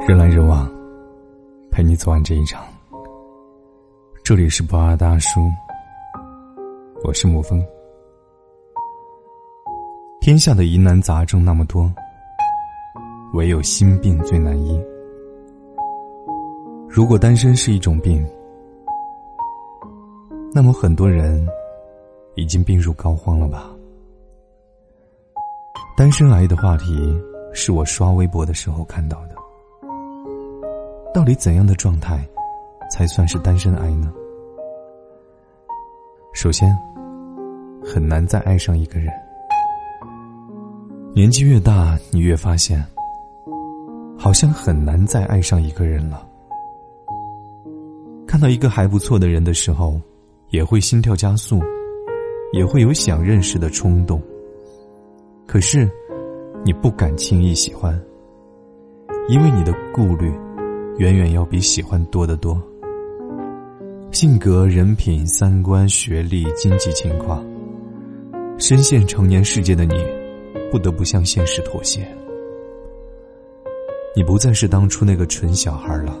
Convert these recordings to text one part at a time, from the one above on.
人来人往，陪你走完这一场。这里是不二大叔，我是沐风。天下的疑难杂症那么多，唯有心病最难医。如果单身是一种病，那么很多人已经病入膏肓了吧？单身癌的话题是我刷微博的时候看到的。到底怎样的状态才算是单身癌呢？首先，很难再爱上一个人。年纪越大，你越发现，好像很难再爱上一个人了。看到一个还不错的人的时候，也会心跳加速，也会有想认识的冲动。可是，你不敢轻易喜欢，因为你的顾虑。远远要比喜欢多得多。性格、人品、三观、学历、经济情况，深陷成年世界的你，不得不向现实妥协。你不再是当初那个蠢小孩了，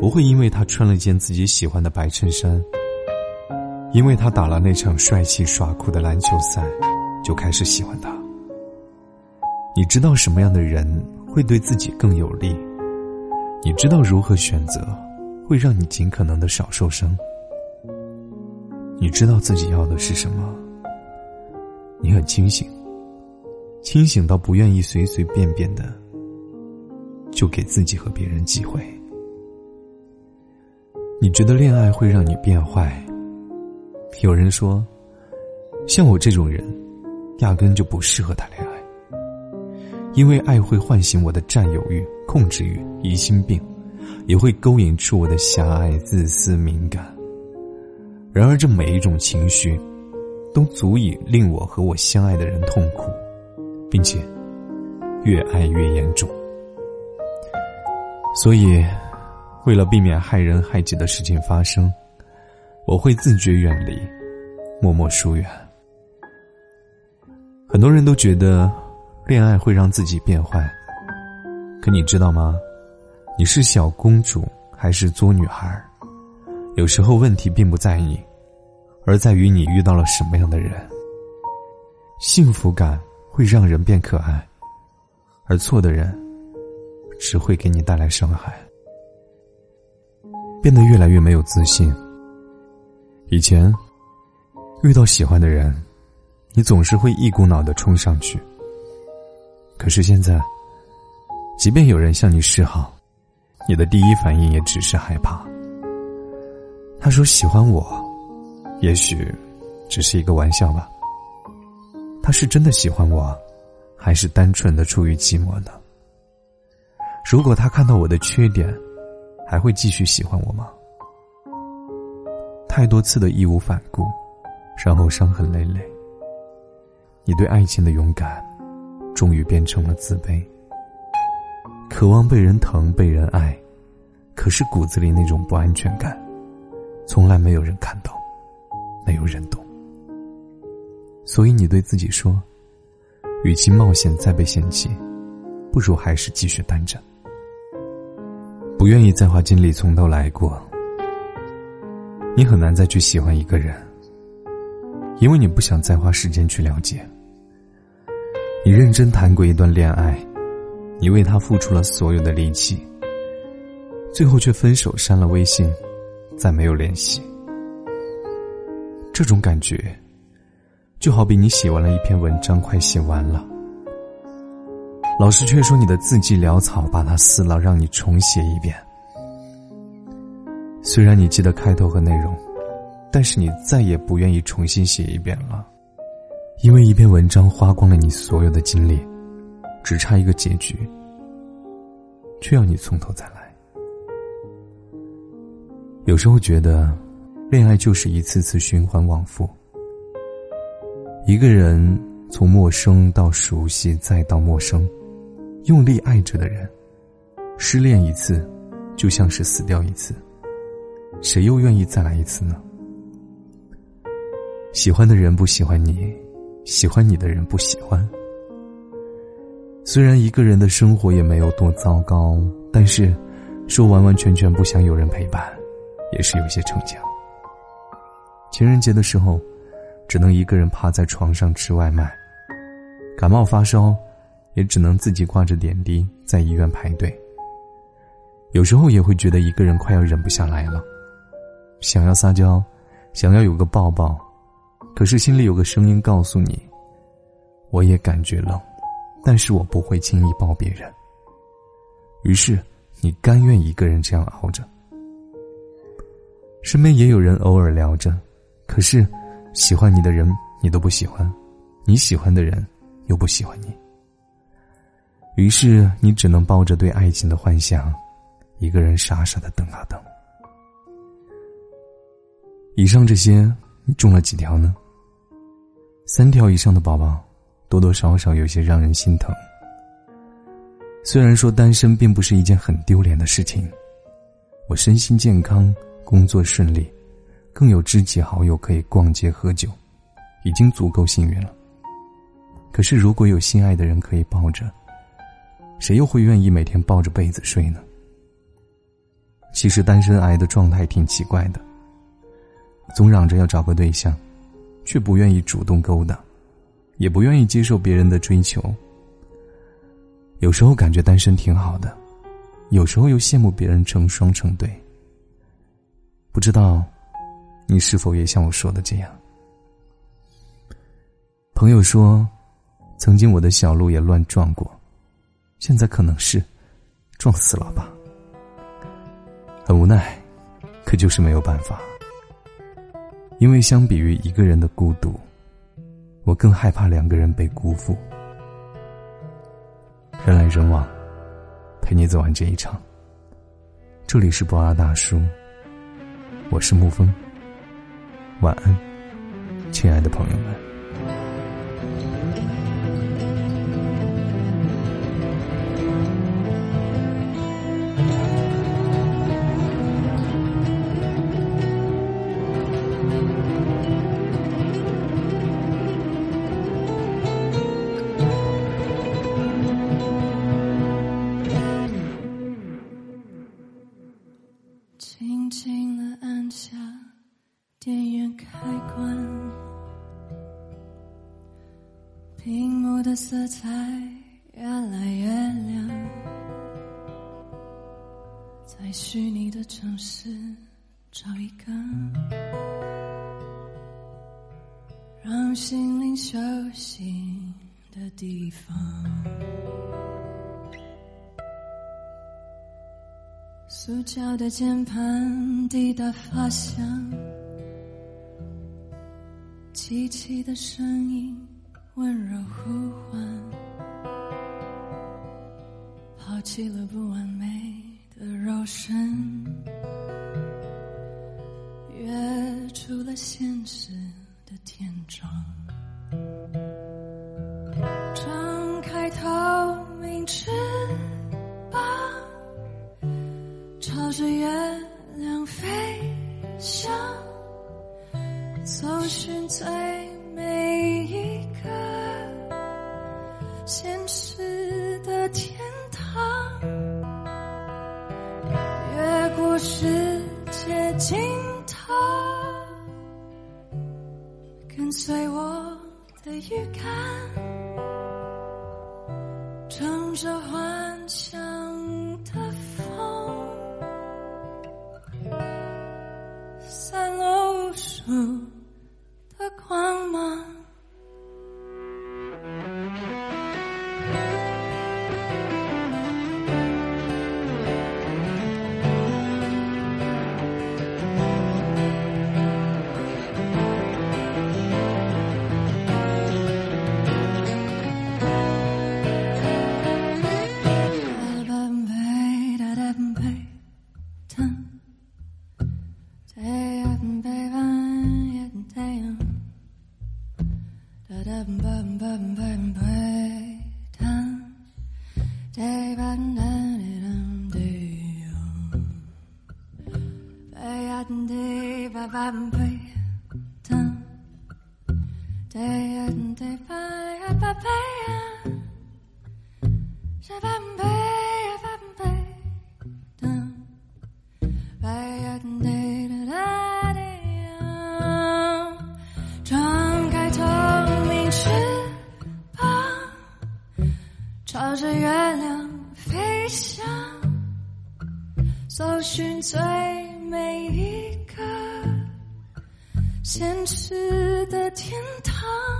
不会因为他穿了件自己喜欢的白衬衫，因为他打了那场帅气耍酷的篮球赛，就开始喜欢他。你知道什么样的人会对自己更有利？你知道如何选择，会让你尽可能的少受伤。你知道自己要的是什么。你很清醒，清醒到不愿意随随便便的就给自己和别人机会。你觉得恋爱会让你变坏？有人说，像我这种人，压根就不适合谈恋爱，因为爱会唤醒我的占有欲。控制欲、疑心病，也会勾引出我的狭隘、自私、敏感。然而，这每一种情绪，都足以令我和我相爱的人痛苦，并且越爱越严重。所以，为了避免害人害己的事情发生，我会自觉远离，默默疏远。很多人都觉得，恋爱会让自己变坏。可你知道吗？你是小公主还是作女孩？有时候问题并不在你，而在于你遇到了什么样的人。幸福感会让人变可爱，而错的人只会给你带来伤害。变得越来越没有自信。以前遇到喜欢的人，你总是会一股脑的冲上去。可是现在。即便有人向你示好，你的第一反应也只是害怕。他说喜欢我，也许只是一个玩笑吧。他是真的喜欢我，还是单纯的出于寂寞呢？如果他看到我的缺点，还会继续喜欢我吗？太多次的义无反顾，然后伤痕累累。你对爱情的勇敢，终于变成了自卑。渴望被人疼、被人爱，可是骨子里那种不安全感，从来没有人看到，没有人懂。所以你对自己说：“与其冒险再被嫌弃，不如还是继续单着。”不愿意再花精力从头来过，你很难再去喜欢一个人，因为你不想再花时间去了解。你认真谈过一段恋爱。你为他付出了所有的力气，最后却分手删了微信，再没有联系。这种感觉，就好比你写完了一篇文章，快写完了，老师却说你的字迹潦草，把它撕了，让你重写一遍。虽然你记得开头和内容，但是你再也不愿意重新写一遍了，因为一篇文章花光了你所有的精力。只差一个结局，却要你从头再来。有时候觉得，恋爱就是一次次循环往复。一个人从陌生到熟悉，再到陌生，用力爱着的人，失恋一次，就像是死掉一次。谁又愿意再来一次呢？喜欢的人不喜欢你，喜欢你的人不喜欢。虽然一个人的生活也没有多糟糕，但是，说完完全全不想有人陪伴，也是有些逞强。情人节的时候，只能一个人趴在床上吃外卖；感冒发烧，也只能自己挂着点滴在医院排队。有时候也会觉得一个人快要忍不下来了，想要撒娇，想要有个抱抱，可是心里有个声音告诉你：我也感觉冷，但是我不会轻易抱别人。于是，你甘愿一个人这样熬着。身边也有人偶尔聊着，可是，喜欢你的人你都不喜欢，你喜欢的人又不喜欢你。于是，你只能抱着对爱情的幻想。一个人傻傻的等啊等。以上这些，你中了几条呢？三条以上的宝宝，多多少少有些让人心疼。虽然说单身并不是一件很丢脸的事情，我身心健康，工作顺利，更有知己好友可以逛街喝酒，已经足够幸运了。可是如果有心爱的人可以抱着，谁又会愿意每天抱着被子睡呢？其实单身癌的状态挺奇怪的，总嚷着要找个对象，却不愿意主动勾搭，也不愿意接受别人的追求。有时候感觉单身挺好的，有时候又羡慕别人成双成对。不知道，你是否也像我说的这样？朋友说，曾经我的小鹿也乱撞过，现在可能是撞死了吧。很无奈，可就是没有办法。因为相比于一个人的孤独，我更害怕两个人被辜负。人来人往，陪你走完这一场。这里是博二大叔，我是沐风。晚安，亲爱的朋友们。电源开关屏幕的色彩越来越亮，在虚拟的城市找一个让心灵休息的地方。塑胶的键盘滴答发响，机器的声音。温柔呼唤，抛弃了不完美的肉身，跃出了现实的天窗，的预白板的的等待呀等待爸爸等待呀等待呀白呀白呀呀朝着月亮寻最美一个现实的天堂。